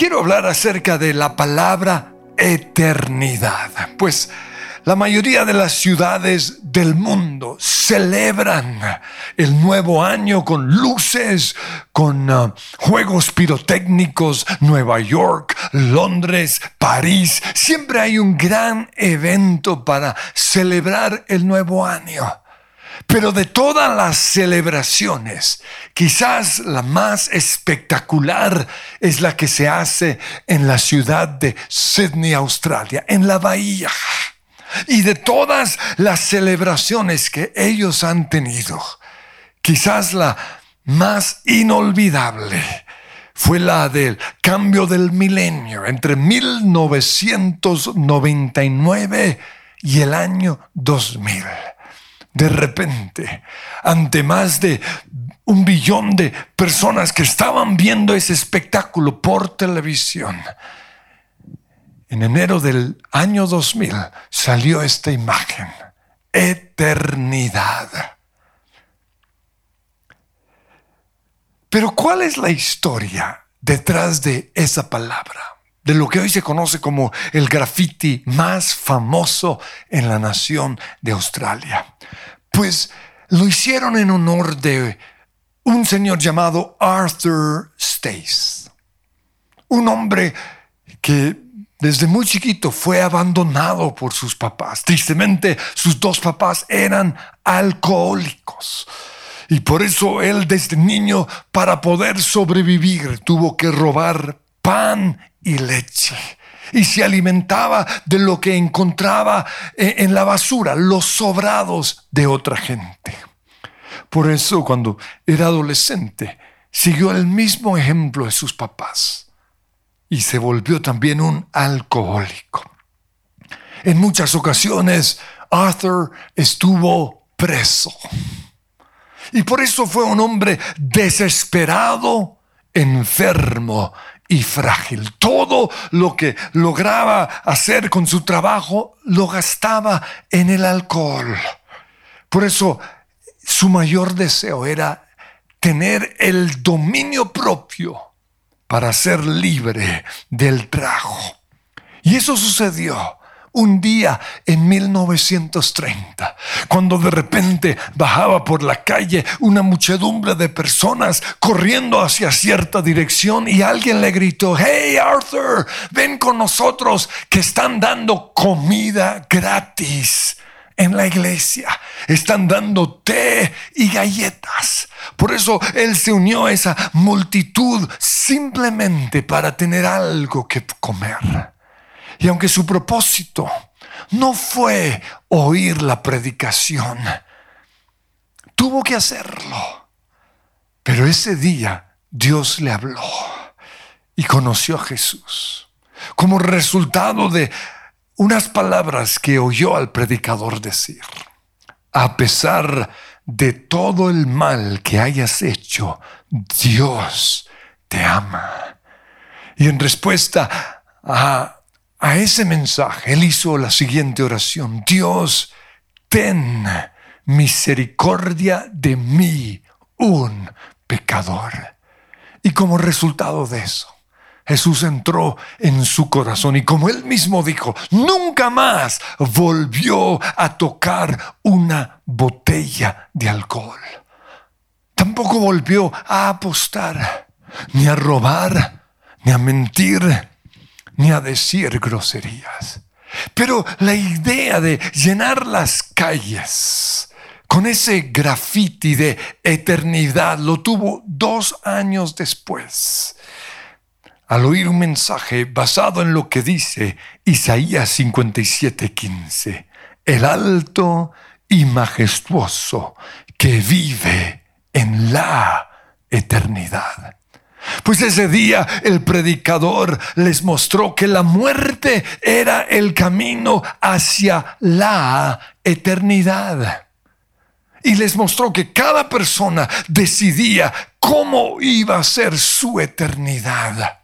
quiero hablar acerca de la palabra eternidad. Pues la mayoría de las ciudades del mundo celebran el nuevo año con luces, con uh, juegos pirotécnicos, Nueva York, Londres, París. Siempre hay un gran evento para celebrar el nuevo año. Pero de todas las celebraciones, quizás la más espectacular es la que se hace en la ciudad de Sydney, Australia, en la bahía. Y de todas las celebraciones que ellos han tenido, quizás la más inolvidable fue la del cambio del milenio entre 1999 y el año 2000 de repente, ante más de un billón de personas que estaban viendo ese espectáculo por televisión, en enero del año 2000 salió esta imagen, eternidad. Pero ¿cuál es la historia detrás de esa palabra? De lo que hoy se conoce como el graffiti más famoso en la nación de Australia. Pues lo hicieron en honor de un señor llamado Arthur Stace, un hombre que desde muy chiquito fue abandonado por sus papás. Tristemente, sus dos papás eran alcohólicos. Y por eso él desde niño, para poder sobrevivir, tuvo que robar pan y leche. Y se alimentaba de lo que encontraba eh, en la basura, los sobrados de otra gente. Por eso cuando era adolescente, siguió el mismo ejemplo de sus papás y se volvió también un alcohólico. En muchas ocasiones, Arthur estuvo preso. Y por eso fue un hombre desesperado, enfermo y frágil. Todo lo que lograba hacer con su trabajo lo gastaba en el alcohol. Por eso su mayor deseo era tener el dominio propio para ser libre del trago. Y eso sucedió un día en 1930, cuando de repente bajaba por la calle una muchedumbre de personas corriendo hacia cierta dirección y alguien le gritó, hey Arthur, ven con nosotros que están dando comida gratis en la iglesia. Están dando té y galletas. Por eso él se unió a esa multitud simplemente para tener algo que comer. Y aunque su propósito no fue oír la predicación, tuvo que hacerlo. Pero ese día Dios le habló y conoció a Jesús como resultado de unas palabras que oyó al predicador decir. A pesar de todo el mal que hayas hecho, Dios te ama. Y en respuesta a a ese mensaje, él hizo la siguiente oración. Dios, ten misericordia de mí, un pecador. Y como resultado de eso, Jesús entró en su corazón y como él mismo dijo, nunca más volvió a tocar una botella de alcohol. Tampoco volvió a apostar, ni a robar, ni a mentir, ni a decir groserías. Pero la idea de llenar las calles con ese grafiti de eternidad lo tuvo dos años después. Al oír un mensaje basado en lo que dice Isaías 57:15, el alto y majestuoso que vive en la eternidad. Pues ese día el predicador les mostró que la muerte era el camino hacia la eternidad. Y les mostró que cada persona decidía cómo iba a ser su eternidad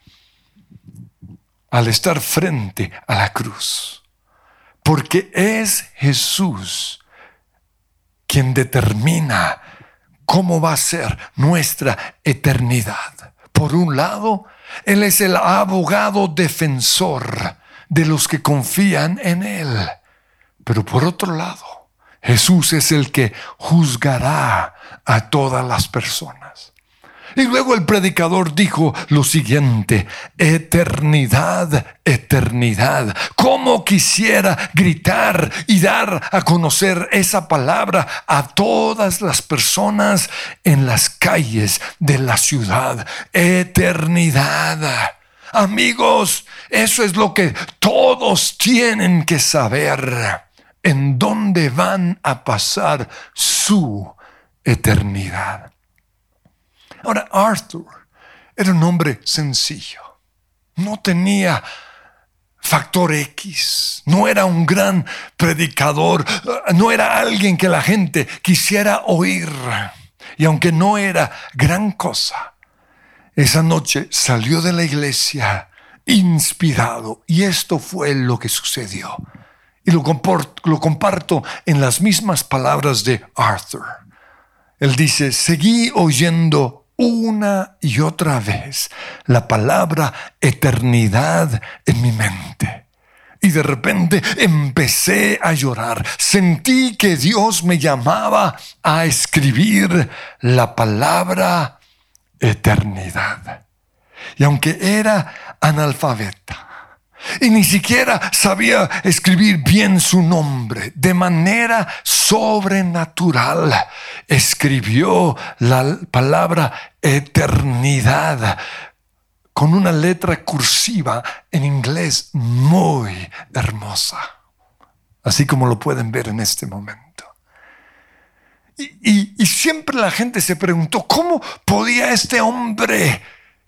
al estar frente a la cruz. Porque es Jesús quien determina cómo va a ser nuestra eternidad. Por un lado, Él es el abogado defensor de los que confían en Él. Pero por otro lado, Jesús es el que juzgará a todas las personas. Y luego el predicador dijo lo siguiente, eternidad, eternidad. ¿Cómo quisiera gritar y dar a conocer esa palabra a todas las personas en las calles de la ciudad? Eternidad. Amigos, eso es lo que todos tienen que saber. En dónde van a pasar su eternidad. Ahora, Arthur era un hombre sencillo. No tenía factor X. No era un gran predicador. No era alguien que la gente quisiera oír. Y aunque no era gran cosa, esa noche salió de la iglesia inspirado. Y esto fue lo que sucedió. Y lo, lo comparto en las mismas palabras de Arthur. Él dice, seguí oyendo una y otra vez la palabra eternidad en mi mente. Y de repente empecé a llorar. Sentí que Dios me llamaba a escribir la palabra eternidad. Y aunque era analfabeta, y ni siquiera sabía escribir bien su nombre. De manera sobrenatural escribió la palabra eternidad con una letra cursiva en inglés muy hermosa, así como lo pueden ver en este momento. Y, y siempre la gente se preguntó, ¿cómo podía este hombre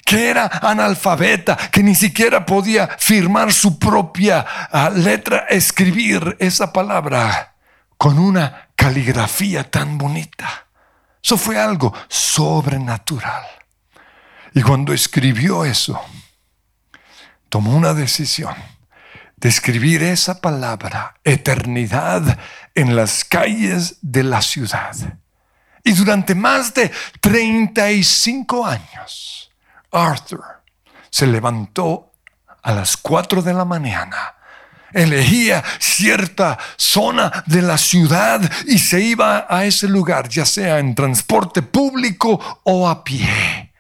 que era analfabeta, que ni siquiera podía firmar su propia ah, letra, escribir esa palabra con una caligrafía tan bonita. Eso fue algo sobrenatural. Y cuando escribió eso, tomó una decisión de escribir esa palabra, eternidad, en las calles de la ciudad. Y durante más de 35 años, Arthur se levantó a las cuatro de la mañana elegía cierta zona de la ciudad y se iba a ese lugar, ya sea en transporte público o a pie.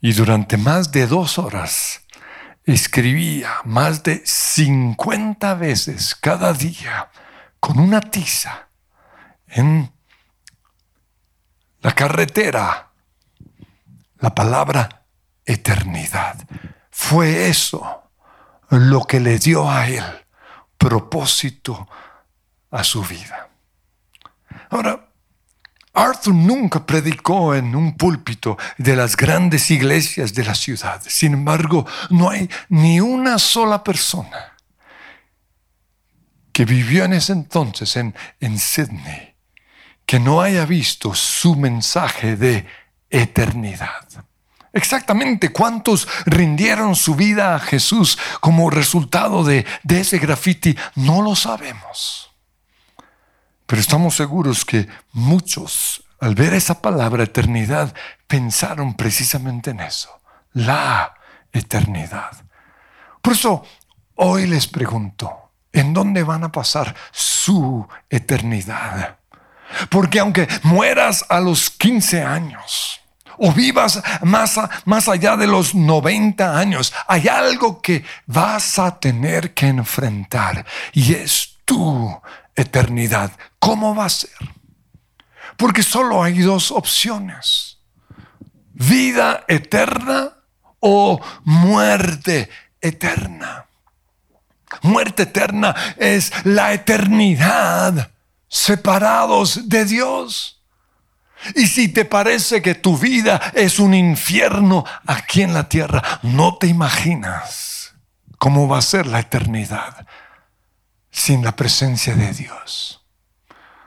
Y durante más de dos horas escribía más de 50 veces cada día con una tiza en la carretera la palabra eternidad. Fue eso lo que le dio a él propósito a su vida. Ahora, Arthur nunca predicó en un púlpito de las grandes iglesias de la ciudad. Sin embargo, no hay ni una sola persona que vivió en ese entonces en, en Sydney que no haya visto su mensaje de eternidad. Exactamente cuántos rindieron su vida a Jesús como resultado de, ese graffiti, no lo sabemos. Pero estamos seguros que muchos, al ver esa palabra eternidad, pensaron precisamente en eso, la eternidad. Por eso, hoy les pregunto, ¿en dónde van a pasar su eternidad? Porque aunque mueras a los 15 años, o vivas más, más allá de los 90 años, hay algo que vas a tener que enfrentar y es tu eternidad. ¿Cómo va a ser? Porque solo hay dos opciones. Vida eterna o muerte eterna. Muerte eterna es la eternidad separados de Dios. Y si te parece que tu vida es un infierno aquí en la tierra, no te imaginas cómo va a ser la eternidad sin la presencia de Dios.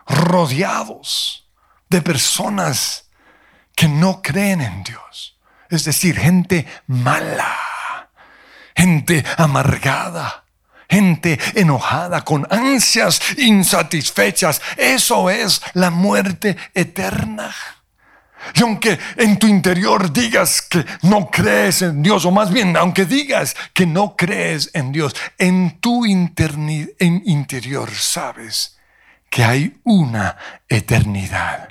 Rodeados de personas que no creen en Dios. Es decir, gente mala, gente amargada, gente enojada, con ansias insatisfechas. Eso es la muerte eterna. Y aunque en tu interior digas que no crees en Dios, o más bien, aunque digas que no crees en Dios, en tu interior sabes que hay una eternidad.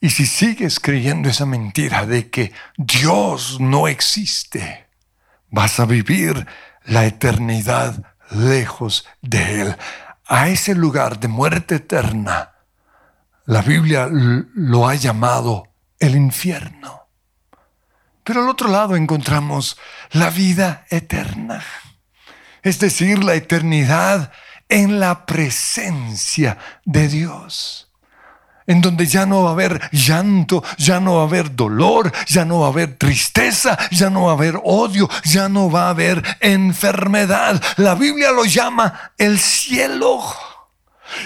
Y si sigues creyendo esa mentira de que Dios no existe, vas a vivir la eternidad lejos de Él, a ese lugar de muerte eterna la Biblia lo ha llamado el infierno. Pero al otro lado encontramos la vida eterna, es decir, la eternidad en la presencia de Dios, en donde ya no va a haber llanto, ya no va a haber dolor, ya no va a haber tristeza, ya no va a haber odio, ya no va a haber enfermedad. La Biblia lo llama el cielo.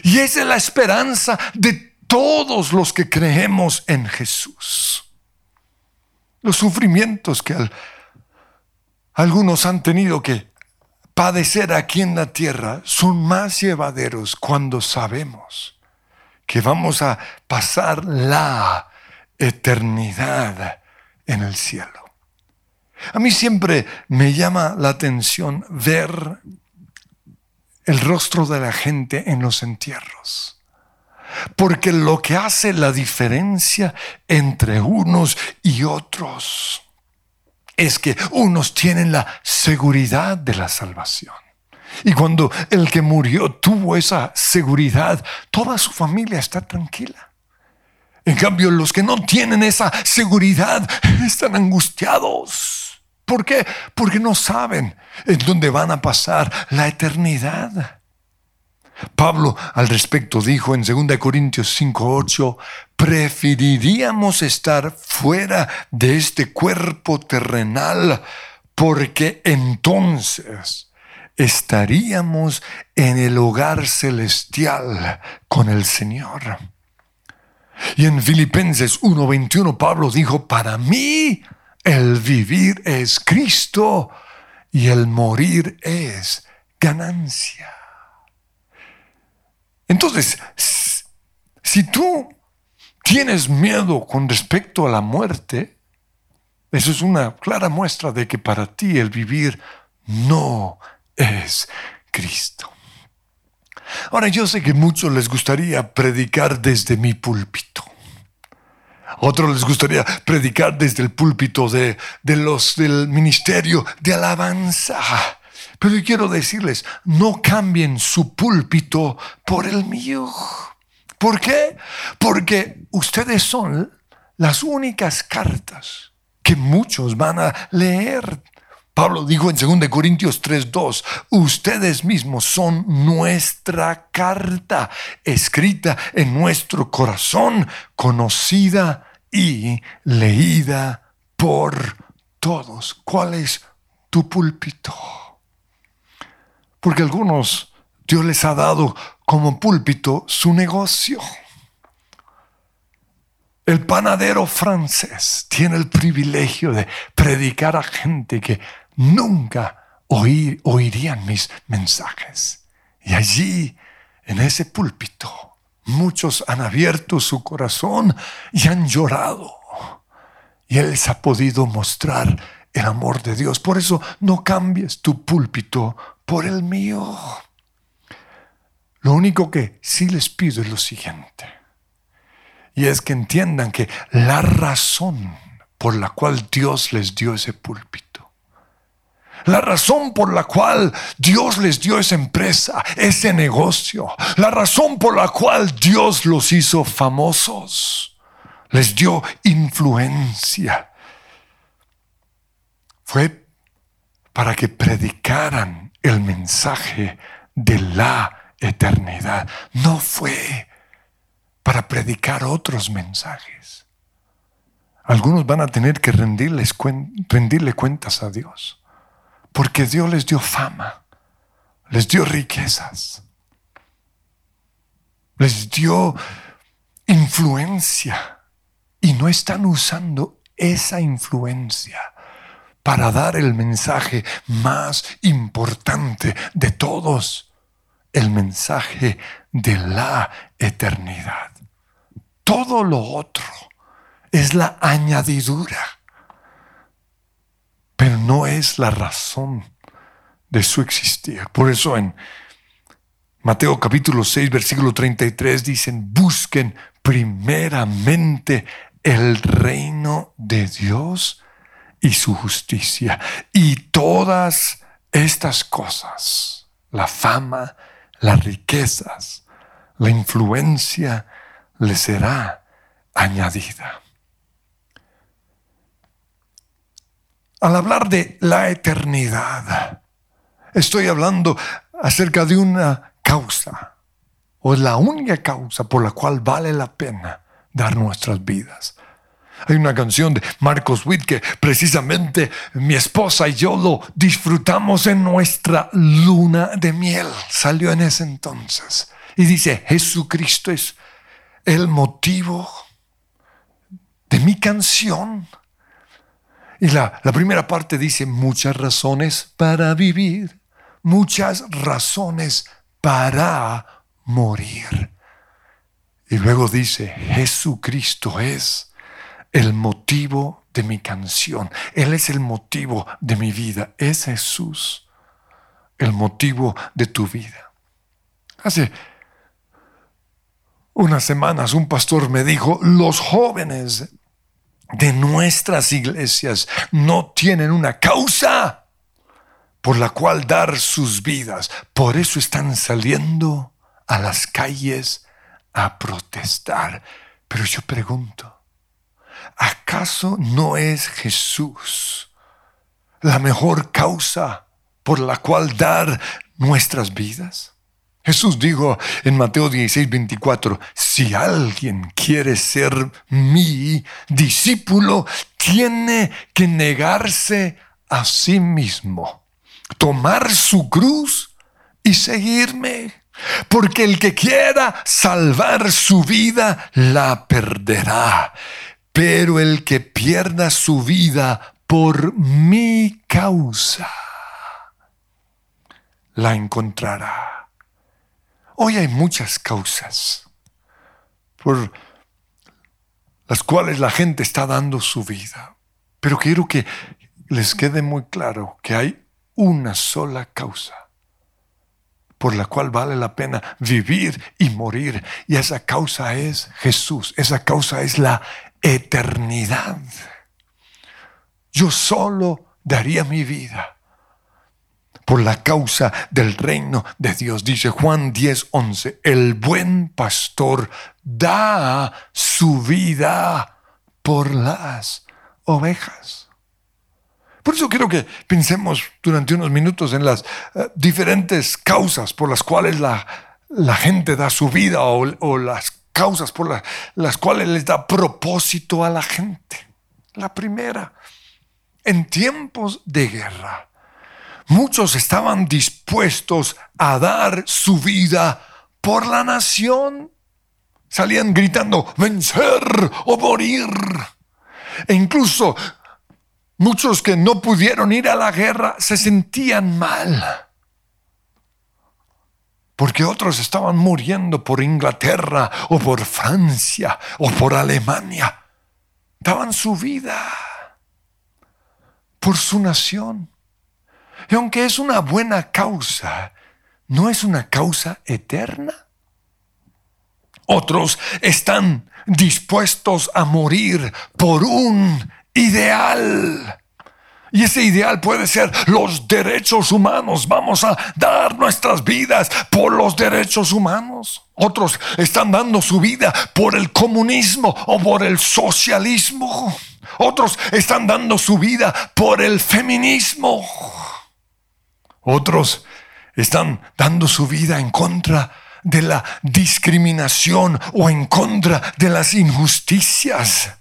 Y esa es la esperanza de todos los que creemos en Jesús. Los sufrimientos que algunos han tenido que padecer aquí en la tierra son más llevaderos cuando sabemos que vamos a pasar la eternidad en el cielo. A mí siempre me llama la atención ver el rostro de la gente en los entierros. Porque lo que hace la diferencia entre unos y otros es que unos tienen la seguridad de la salvación. Y cuando el que murió tuvo esa seguridad, toda su familia está tranquila. En cambio, los que no tienen esa seguridad están angustiados. ¿Por qué? Porque no saben en dónde van a pasar la eternidad. Pablo al respecto dijo en 2 Corintios 5:8, preferiríamos estar fuera de este cuerpo terrenal porque entonces estaríamos en el hogar celestial con el Señor. Y en Filipenses 1:21 Pablo dijo, para mí el vivir es Cristo y el morir es ganancia. Entonces, si tú tienes miedo con respecto a la muerte, eso es una clara muestra de que para ti el vivir no es Cristo. Ahora yo sé que muchos les gustaría predicar desde mi púlpito. Otros les gustaría predicar desde el púlpito de, de los del ministerio de alabanza. Pero yo quiero decirles, no cambien su púlpito por el mío. ¿Por qué? Porque ustedes son las únicas cartas que muchos van a leer. Pablo dijo en 2 Corintios 3:2, ustedes mismos son nuestra carta, escrita en nuestro corazón, conocida y leída por todos. ¿Cuál es tu púlpito? Porque algunos Dios les ha dado como púlpito su negocio. El panadero francés tiene el privilegio de predicar a gente que nunca oirían mis mensajes. Y allí, en ese púlpito, muchos han abierto su corazón y han llorado. Y Él les ha podido mostrar el amor de Dios. Por eso no cambies tu púlpito por el mío. Lo único que sí les pido es lo siguiente. Y es que entiendan que la razón por la cual Dios les dio ese púlpito, la razón por la cual Dios les dio esa empresa, ese negocio, la razón por la cual Dios los hizo famosos, les dio influencia, fue para que predicaran el mensaje de la eternidad. No fue para predicar otros mensajes. Algunos van a tener que rendirles rendirle cuentas a Dios, porque Dios les dio fama, les dio riquezas, les dio influencia y no están usando esa influencia para dar el mensaje más importante de todos, el mensaje de la eternidad. Todo lo otro es la añadidura, pero no es la razón de su existir. Por eso en Mateo capítulo 6, versículo 33 dicen, busquen primeramente el reino de Dios y su justicia. Y todas estas cosas, la fama, las riquezas, la influencia, le será añadida. Al hablar de la eternidad, estoy hablando acerca de una causa, o es la única causa por la cual vale la pena dar nuestras vidas. Hay una canción de Marcos Witt que precisamente mi esposa y yo lo disfrutamos en nuestra luna de miel. Salió en ese entonces. Y dice, Jesucristo es el motivo de mi canción. Y la, la primera parte dice, muchas razones para vivir, muchas razones para morir. Y luego dice, Jesucristo es el motivo de mi canción. Él es el motivo de mi vida. Es Jesús el motivo de tu vida. Hace unas semanas un pastor me dijo, los jóvenes de nuestras iglesias no tienen una causa por la cual dar sus vidas. Por eso están saliendo a las calles a protestar. Pero yo pregunto, ¿acaso no es Jesús la mejor causa por la cual dar nuestras vidas? Jesús dijo en Mateo 16, 24, si alguien quiere ser mi discípulo, tiene que negarse a sí mismo, tomar su cruz y seguirme. Porque el que quiera salvar su vida, la perderá pero el que pierda su vida por mi causa, la encontrará. Hoy hay muchas causas por las cuales la gente está dando su vida, pero quiero que les quede muy claro que hay una sola causa por la cual vale la pena vivir y morir. Y esa causa es Jesús, esa causa es la eternidad. Yo solo daría mi vida por la causa del reino de Dios. Dice Juan 10, 11, el buen pastor da su vida por las ovejas. Por eso quiero que pensemos durante unos minutos en las eh, diferentes causas por las cuales la, la gente da su vida o, o las causas por las cuales les da propósito a la gente. La primera, en tiempos de guerra, muchos estaban dispuestos a dar su vida por la nación. Salían gritando, vencer o morir. E incluso muchos que no pudieron ir a la guerra se sentían mal porque otros estaban muriendo por Inglaterra o por Francia o por Alemania. Daban su vida por su nación. Y aunque es una buena causa, no es una causa eterna. Otros están dispuestos a morir por un ideal y ese ideal puede ser los derechos humanos. Vamos a dar nuestras vidas por los derechos humanos. Otros están dando su vida por el comunismo o por el socialismo. Otros están dando su vida por el feminismo. Otros están dando su vida en contra de la discriminación o en contra de las injusticias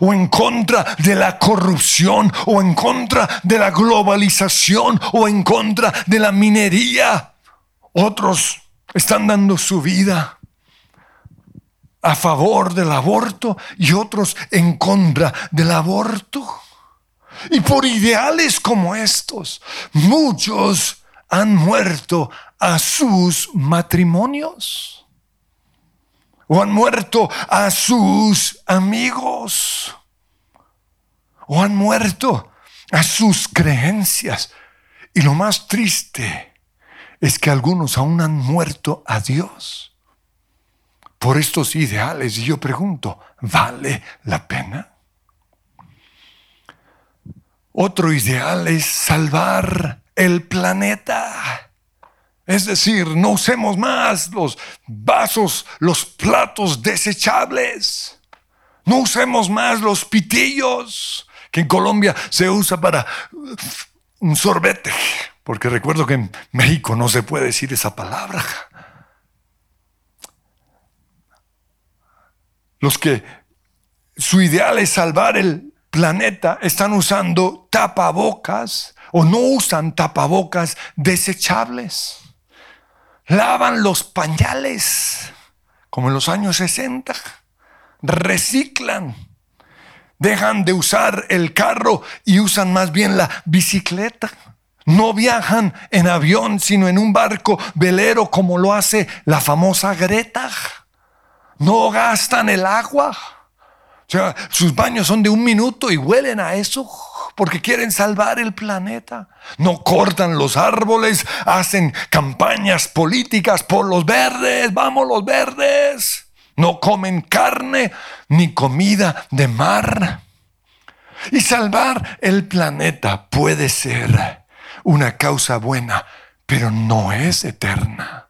o en contra de la corrupción, o en contra de la globalización, o en contra de la minería. Otros están dando su vida a favor del aborto y otros en contra del aborto. Y por ideales como estos, muchos han muerto a sus matrimonios o han muerto a sus amigos, o han muerto a sus creencias. Y lo más triste es que algunos aún han muerto a Dios por estos ideales. Y yo pregunto, ¿vale la pena? Otro ideal es salvar el planeta. Es decir, no usemos más los vasos, los platos desechables. No usemos más los pitillos, que en Colombia se usa para un sorbete, porque recuerdo que en México no se puede decir esa palabra. Los que su ideal es salvar el planeta están usando tapabocas o no usan tapabocas desechables. Lavan los pañales, como en los años 60. Reciclan. Dejan de usar el carro y usan más bien la bicicleta. No viajan en avión, sino en un barco velero como lo hace la famosa Greta. No gastan el agua. Sea, sus baños son de un minuto y huelen a eso porque quieren salvar el planeta. No cortan los árboles, hacen campañas políticas por los verdes, vamos los verdes. No comen carne ni comida de mar. Y salvar el planeta puede ser una causa buena, pero no es eterna.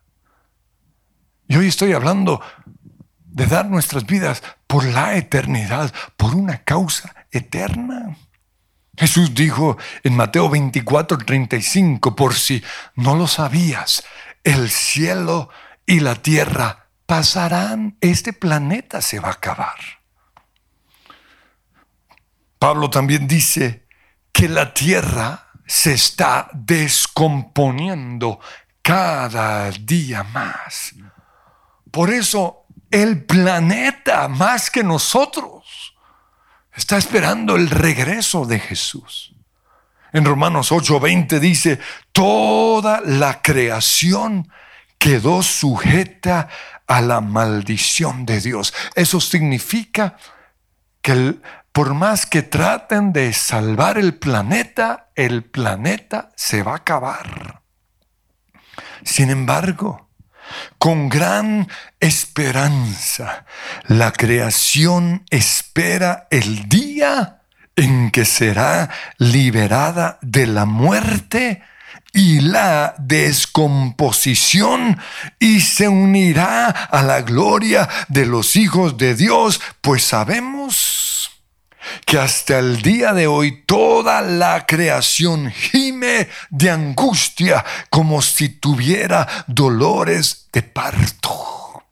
Y hoy estoy hablando de dar nuestras vidas por la eternidad, por una causa eterna. Jesús dijo en Mateo 24, 35, por si no lo sabías, el cielo y la tierra pasarán, este planeta se va a acabar. Pablo también dice que la tierra se está descomponiendo cada día más. Por eso el planeta, más que nosotros, Está esperando el regreso de Jesús. En Romanos 8:20 dice, toda la creación quedó sujeta a la maldición de Dios. Eso significa que por más que traten de salvar el planeta, el planeta se va a acabar. Sin embargo, con gran esperanza, la creación espera el día en que será liberada de la muerte y la descomposición y se unirá a la gloria de los hijos de Dios, pues sabemos que hasta el día de hoy toda la creación gime de angustia como si tuviera dolores de parto,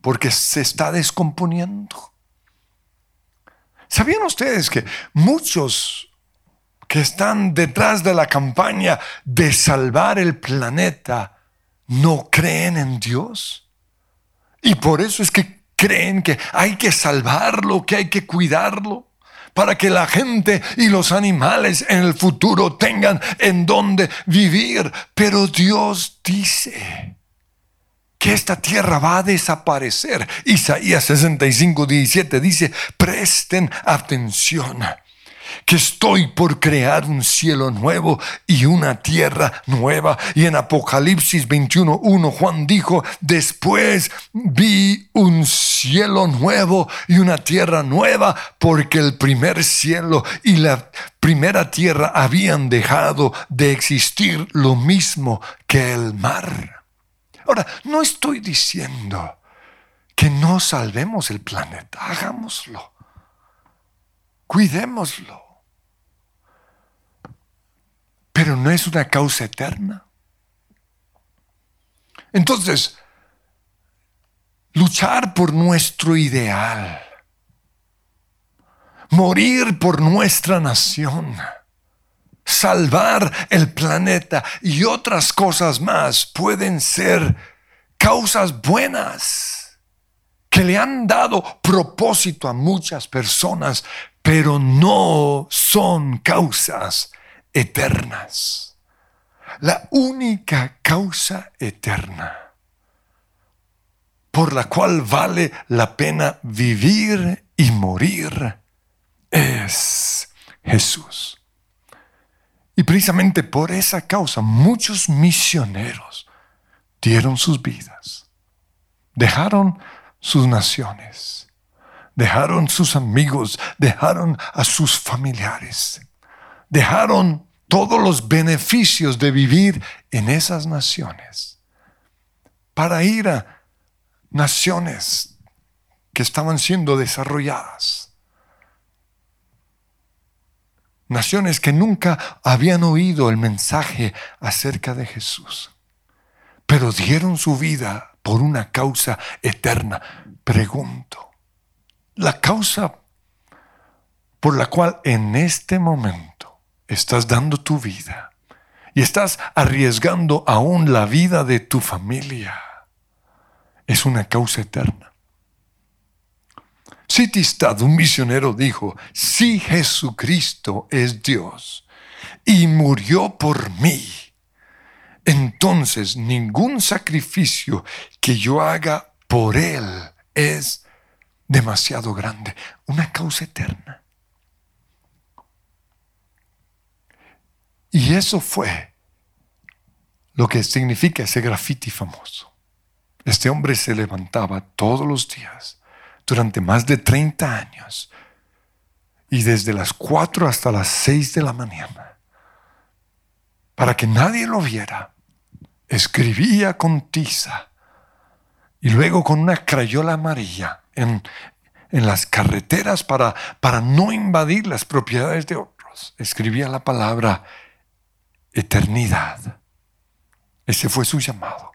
porque se está descomponiendo. ¿Sabían ustedes que muchos que están detrás de la campaña de salvar el planeta no creen en Dios? Y por eso es que creen que hay que salvarlo, que hay que cuidarlo, para que la gente y los animales en el futuro tengan en dónde vivir. Pero Dios dice que esta tierra va a desaparecer. Isaías 65, 17 dice, presten atención que estoy por crear un cielo nuevo y una tierra nueva. Y en Apocalipsis 21.1 Juan dijo, después vi un cielo nuevo y una tierra nueva, porque el primer cielo y la primera tierra habían dejado de existir lo mismo que el mar. Ahora, no estoy diciendo que no salvemos el planeta, hagámoslo. Cuidémoslo. Pero no es una causa eterna. Entonces, luchar por nuestro ideal, morir por nuestra nación, salvar el planeta y otras cosas más pueden ser causas buenas que le han dado propósito a muchas personas, pero no son causas eternas. La única causa eterna por la cual vale la pena vivir y morir es Jesús. Y precisamente por esa causa muchos misioneros dieron sus vidas, dejaron sus naciones, dejaron sus amigos, dejaron a sus familiares, dejaron todos los beneficios de vivir en esas naciones para ir a naciones que estaban siendo desarrolladas. Naciones que nunca habían oído el mensaje acerca de Jesús, pero dieron su vida por una causa eterna. Pregunto, la causa por la cual en este momento estás dando tu vida y estás arriesgando aún la vida de tu familia es una causa eterna. Citistad, un misionero, dijo, si Jesucristo es Dios y murió por mí, entonces ningún sacrificio que yo haga por Él es demasiado grande, una causa eterna. Y eso fue lo que significa ese grafiti famoso. Este hombre se levantaba todos los días durante más de 30 años y desde las 4 hasta las 6 de la mañana, para que nadie lo viera, escribía con tiza y luego con una crayola amarilla en, en las carreteras para, para no invadir las propiedades de otros. Escribía la palabra eternidad. Ese fue su llamado.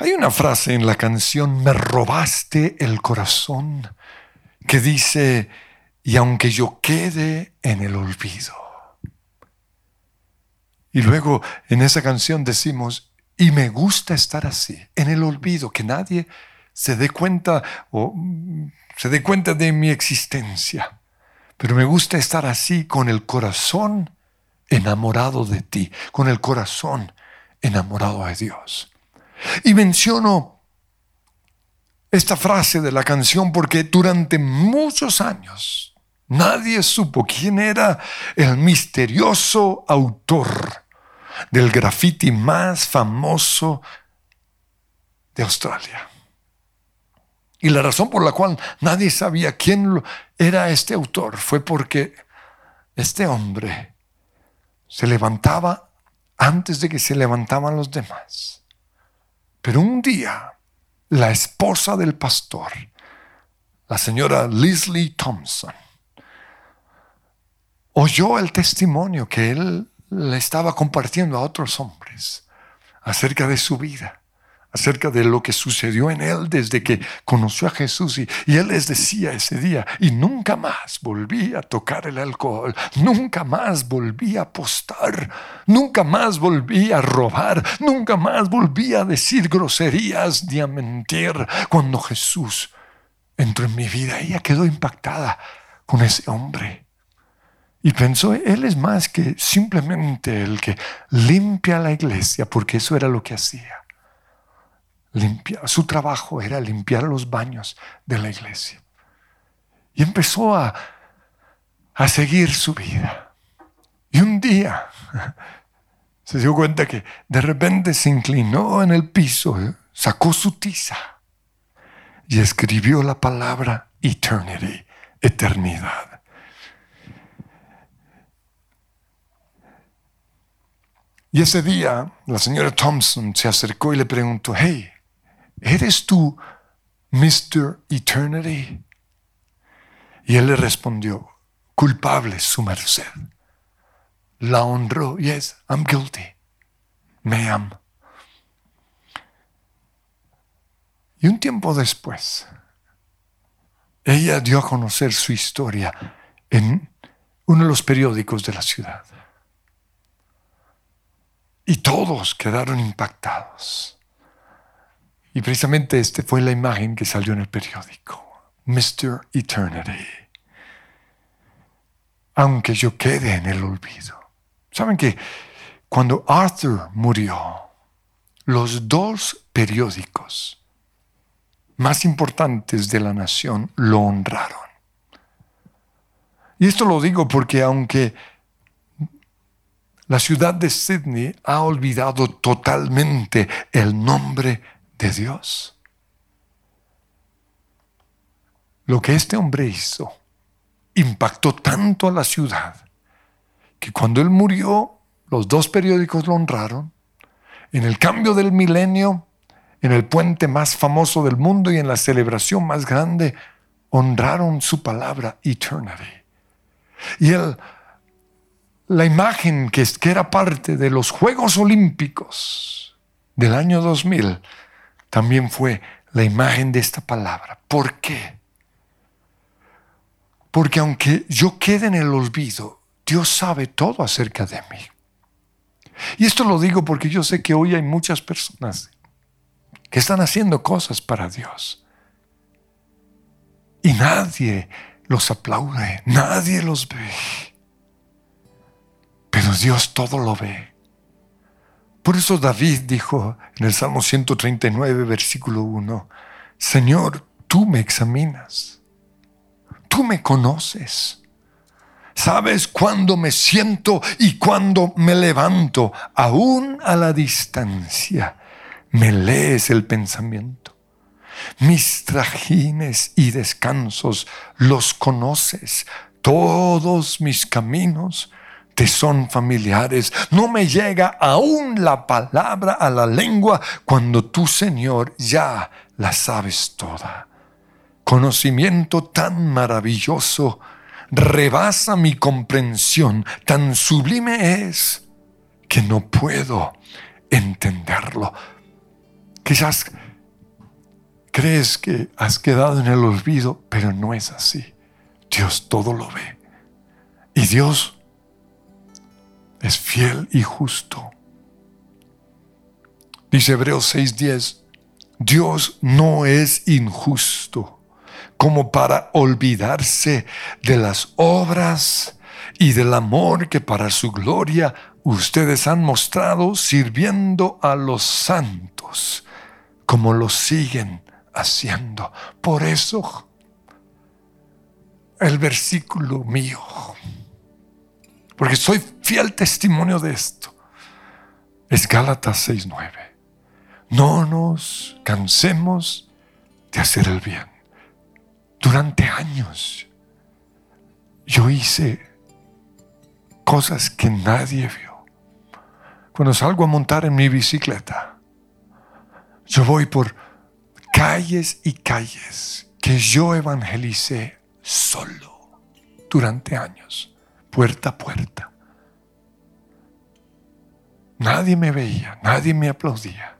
Hay una frase en la canción Me robaste el corazón que dice, y aunque yo quede en el olvido. Y luego en esa canción decimos, y me gusta estar así, en el olvido, que nadie se dé cuenta o se dé cuenta de mi existencia. Pero me gusta estar así con el corazón enamorado de ti, con el corazón enamorado de Dios. Y menciono esta frase de la canción porque durante muchos años nadie supo quién era el misterioso autor del graffiti más famoso de Australia. Y la razón por la cual nadie sabía quién era este autor fue porque este hombre se levantaba antes de que se levantaban los demás. Pero un día, la esposa del pastor, la señora Leslie Thompson, oyó el testimonio que él le estaba compartiendo a otros hombres acerca de su vida acerca de lo que sucedió en él desde que conoció a Jesús y, él les decía ese día, y nunca más volví a tocar el alcohol, nunca más volví a apostar, nunca más volví a robar, nunca más volví a decir groserías ni a mentir cuando Jesús entró en mi vida. Ella quedó impactada con ese hombre. Y pensó, él es más que simplemente el que limpia la iglesia, porque eso era lo que hacía su trabajo era limpiar los baños de la iglesia. Y empezó a, a seguir su vida. Y un día se dio cuenta que de repente se inclinó en el piso, sacó su tiza y escribió la palabra eternity, eternidad. Y ese día la señora Thompson se acercó y le preguntó, hey, ¿eres tú Mr. Eternity? Y él le respondió, culpable su merced. La honró, yes, I'm guilty. Ma'am. Y un tiempo después, ella dio a conocer su historia en uno de los periódicos de la ciudad. Y todos quedaron impactados. Y precisamente esta fue la imagen que salió en el periódico. Mr. Eternity. Aunque yo quede en el olvido. ¿Saben que cuando Arthur murió, los dos periódicos más importantes de la nación lo honraron. Y esto lo digo porque aunque la ciudad de Sydney ha olvidado totalmente el nombre de Dios, lo que este hombre hizo impactó tanto a la ciudad que cuando él murió, los dos periódicos lo honraron. En el cambio del milenio, en el puente más famoso del mundo y en la celebración más grande, honraron su palabra, eternity. Y él, la imagen que, que era parte de los Juegos Olímpicos del año 2000 también fue la imagen de esta palabra. ¿Por qué? Porque aunque yo quede en el olvido, Dios sabe todo acerca de mí. Y esto lo digo porque yo sé que hoy hay muchas personas que están haciendo cosas para Dios. Y nadie los aplaude, nadie los ve. Pero Dios todo lo ve. Por eso David dijo en el Salmo 139, versículo 1, Señor, tú me examinas, tú me conoces. Sabes cuándo me siento y cuándo me levanto, aún a la distancia me lees el pensamiento. Mis trajines y descansos los conoces. Todos mis caminos te son familiares. No me llega aún la palabra a la lengua cuando tú, Señor, ya la sabes toda. Conocimiento tan maravilloso rebasa mi comprensión, tan sublime es que no puedo entenderlo. Quizás crees que has quedado en el olvido, pero no es así. Dios todo lo ve. Y Dios es fiel y justo. Dice Hebreos 6:10, Dios no es injusto como para olvidarse de las obras y del amor que para su gloria ustedes han mostrado sirviendo a los santos como lo siguen haciendo. Por eso el versículo mío, porque soy fiel testimonio de esto, es Gálatas 6:9. No nos cansemos de hacer el bien. Durante años yo hice cosas que nadie vio. Cuando salgo a montar en mi bicicleta, yo voy por calles y calles que yo evangelicé solo durante años, puerta a puerta. Nadie me veía, nadie me aplaudía.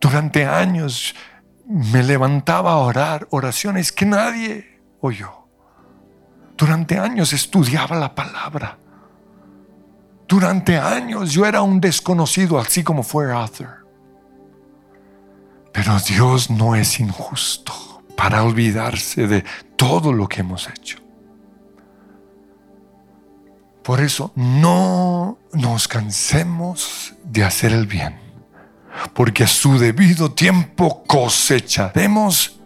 Durante años me levantaba a orar oraciones que nadie oyó. Durante años estudiaba la palabra. Durante años yo era un desconocido, así como fue Arthur. Pero Dios no es injusto para olvidarse de todo lo que hemos hecho. Por eso no nos cansemos de hacer el bien, porque a su debido tiempo cosecharemos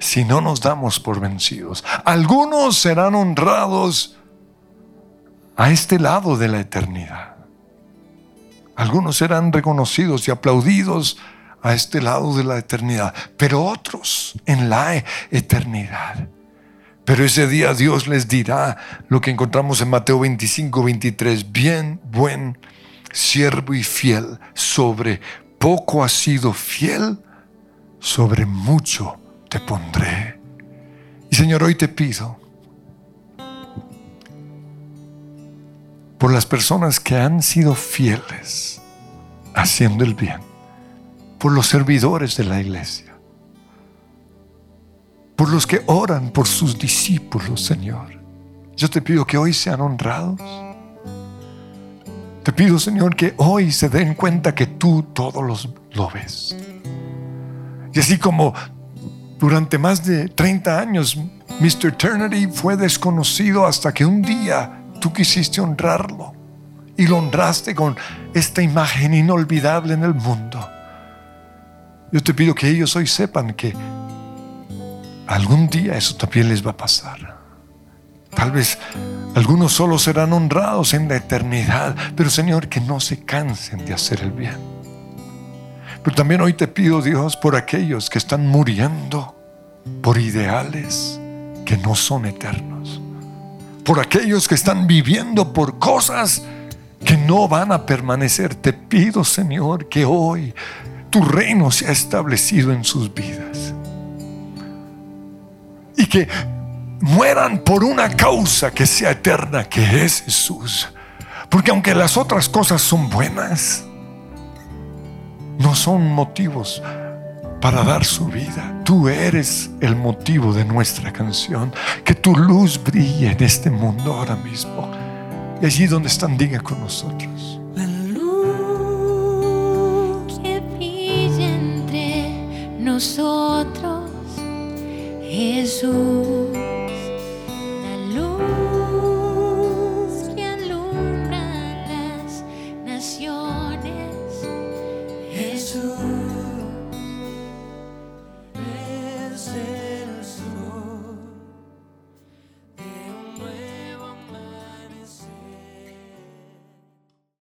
si no nos damos por vencidos. Algunos serán honrados a este lado de la eternidad. Algunos serán reconocidos y aplaudidos a este lado de la eternidad, pero otros en la eternidad. Pero ese día Dios les dirá lo que encontramos en Mateo 25, 23, bien, buen siervo y fiel, sobre poco has sido fiel, sobre mucho te pondré. Y Señor, hoy te pido por las personas que han sido fieles haciendo el bien por los servidores de la iglesia, por los que oran por sus discípulos, Señor. Yo te pido que hoy sean honrados. Te pido, Señor, que hoy se den cuenta que tú todos los, lo ves. Y así como durante más de 30 años Mr. Eternity fue desconocido hasta que un día tú quisiste honrarlo y lo honraste con esta imagen inolvidable en el mundo. Yo te pido que ellos hoy sepan que algún día eso también les va a pasar. Tal vez algunos solo serán honrados en la eternidad, pero Señor, que no se cansen de hacer el bien. Pero también hoy te pido, Dios, por aquellos que están muriendo por ideales que no son eternos. Por aquellos que están viviendo por cosas que no van a permanecer. Te pido, Señor, que hoy tu reino sea establecido en sus vidas. Que mueran por una causa que sea eterna, que es Jesús. Porque aunque las otras cosas son buenas, no son motivos para dar su vida. Tú eres el motivo de nuestra canción. Que tu luz brille en este mundo ahora mismo. Y allí donde están, diga con nosotros. La luz que brilla entre nosotros, Jesús.